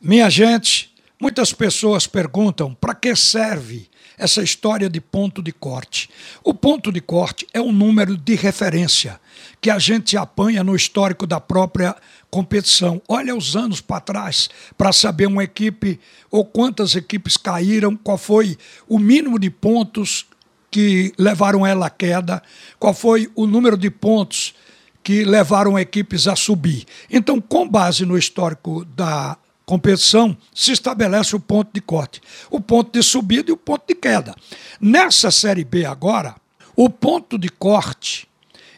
Minha gente, muitas pessoas perguntam para que serve essa história de ponto de corte. O ponto de corte é um número de referência que a gente apanha no histórico da própria competição. Olha os anos para trás para saber uma equipe ou quantas equipes caíram, qual foi o mínimo de pontos que levaram ela à queda, qual foi o número de pontos que levaram equipes a subir. Então, com base no histórico da competição, se estabelece o ponto de corte, o ponto de subida e o ponto de queda. Nessa Série B agora, o ponto de corte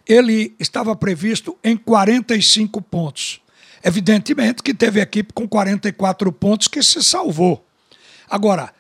ele estava previsto em 45 pontos. Evidentemente que teve equipe com 44 pontos que se salvou. Agora,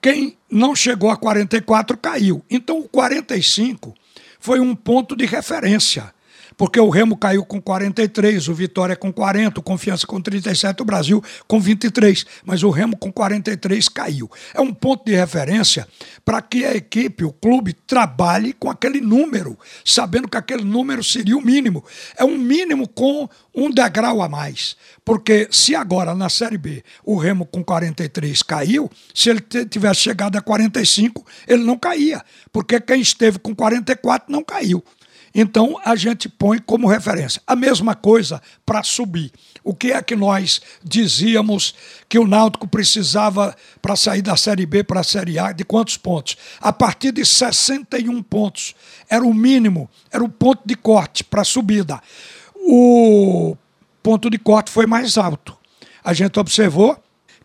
quem não chegou a 44 caiu. Então, o 45 foi um ponto de referência porque o Remo caiu com 43, o Vitória com 40, o Confiança com 37, o Brasil com 23, mas o Remo com 43 caiu. É um ponto de referência para que a equipe, o clube, trabalhe com aquele número, sabendo que aquele número seria o mínimo. É um mínimo com um degrau a mais. Porque se agora na Série B o Remo com 43 caiu, se ele tivesse chegado a 45, ele não caía. Porque quem esteve com 44 não caiu. Então a gente põe como referência. A mesma coisa para subir. O que é que nós dizíamos que o Náutico precisava para sair da Série B para a Série A? De quantos pontos? A partir de 61 pontos. Era o mínimo, era o ponto de corte para a subida. O ponto de corte foi mais alto. A gente observou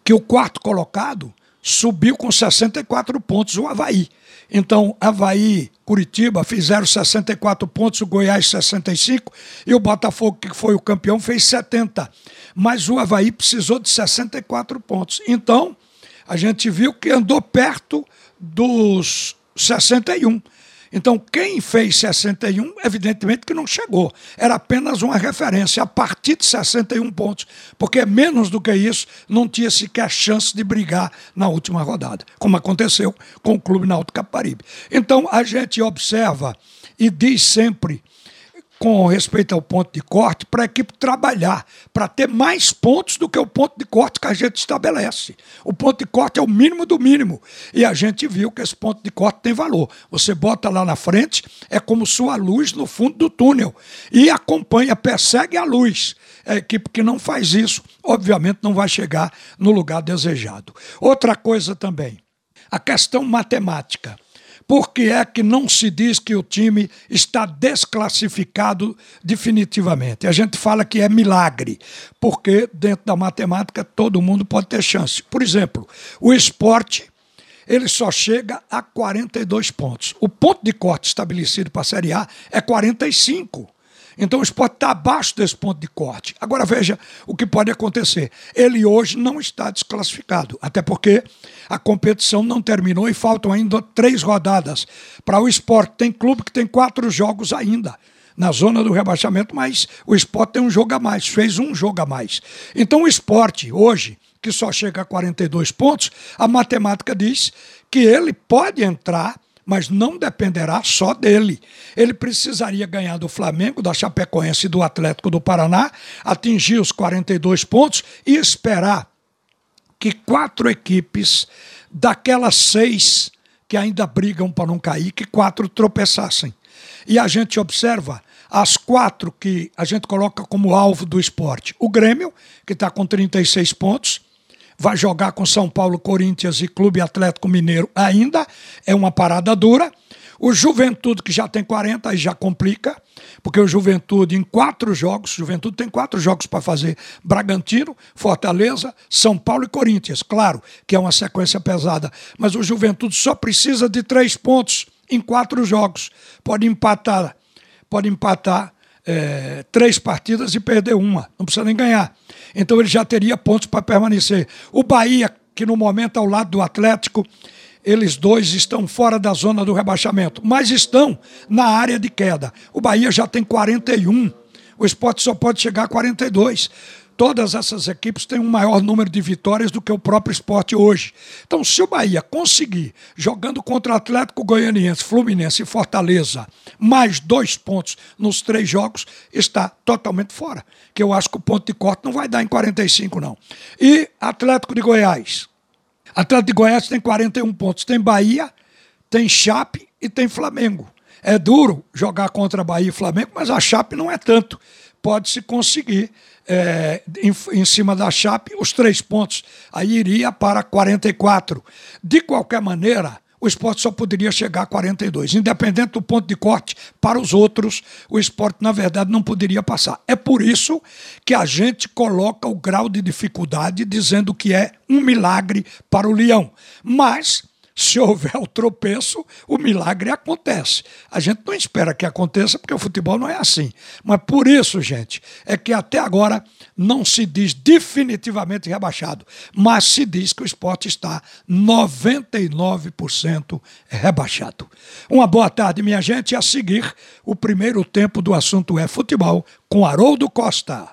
que o quarto colocado subiu com 64 pontos o Havaí. Então, Havaí, Curitiba fizeram 64 pontos, o Goiás 65 e o Botafogo, que foi o campeão, fez 70. Mas o Havaí precisou de 64 pontos. Então, a gente viu que andou perto dos 61. Então, quem fez 61, evidentemente que não chegou. Era apenas uma referência a partir de 61 pontos, porque menos do que isso não tinha sequer chance de brigar na última rodada, como aconteceu com o Clube Náutico Caparibe. Então, a gente observa e diz sempre com respeito ao ponto de corte, para a equipe trabalhar, para ter mais pontos do que o ponto de corte que a gente estabelece. O ponto de corte é o mínimo do mínimo. E a gente viu que esse ponto de corte tem valor. Você bota lá na frente, é como sua luz no fundo do túnel. E acompanha, persegue a luz. A equipe que não faz isso, obviamente, não vai chegar no lugar desejado. Outra coisa também, a questão matemática. Por que é que não se diz que o time está desclassificado definitivamente? A gente fala que é milagre, porque dentro da matemática todo mundo pode ter chance. Por exemplo, o esporte ele só chega a 42 pontos. O ponto de corte estabelecido para a Série A é 45. Então o esporte está abaixo desse ponto de corte. Agora veja o que pode acontecer. Ele hoje não está desclassificado, até porque a competição não terminou e faltam ainda três rodadas. Para o esporte, tem clube que tem quatro jogos ainda na zona do rebaixamento, mas o esporte tem um jogo a mais, fez um jogo a mais. Então o esporte, hoje, que só chega a 42 pontos, a matemática diz que ele pode entrar mas não dependerá só dele. Ele precisaria ganhar do Flamengo, da Chapecoense e do Atlético do Paraná, atingir os 42 pontos e esperar que quatro equipes daquelas seis que ainda brigam para não cair, que quatro tropeçassem. E a gente observa as quatro que a gente coloca como alvo do esporte. O Grêmio, que está com 36 pontos, vai jogar com São Paulo, Corinthians e Clube Atlético Mineiro ainda, é uma parada dura. O Juventude, que já tem 40, aí já complica, porque o Juventude, em quatro jogos, Juventude tem quatro jogos para fazer: Bragantino, Fortaleza, São Paulo e Corinthians. Claro que é uma sequência pesada, mas o Juventude só precisa de três pontos em quatro jogos. Pode empatar, pode empatar é, três partidas e perder uma, não precisa nem ganhar. Então ele já teria pontos para permanecer. O Bahia, que no momento ao lado do Atlético, eles dois estão fora da zona do rebaixamento, mas estão na área de queda. O Bahia já tem 41, o esporte só pode chegar a 42. Todas essas equipes têm um maior número de vitórias do que o próprio esporte hoje. Então, se o Bahia conseguir, jogando contra Atlético Goianiense, Fluminense e Fortaleza, mais dois pontos nos três jogos, está totalmente fora. Que eu acho que o ponto de corte não vai dar em 45, não. E Atlético de Goiás. Atlético de Goiás tem 41 pontos. Tem Bahia, tem Chape e tem Flamengo. É duro jogar contra Bahia e Flamengo, mas a Chape não é tanto. Pode-se conseguir é, em, em, cima da Chape os três pontos. Aí iria para 44. De qualquer maneira, o esporte só poderia chegar a 42. Independente do ponto de corte, para os outros, o esporte, na verdade, não poderia passar. É por isso que a gente coloca o grau de dificuldade dizendo que é um milagre para o Leão. Mas se houver o tropeço, o milagre acontece. A gente não espera que aconteça, porque o futebol não é assim. Mas por isso, gente, é que até agora não se diz definitivamente rebaixado, mas se diz que o esporte está 99% rebaixado. Uma boa tarde, minha gente. A seguir, o primeiro tempo do assunto é futebol com Haroldo Costa.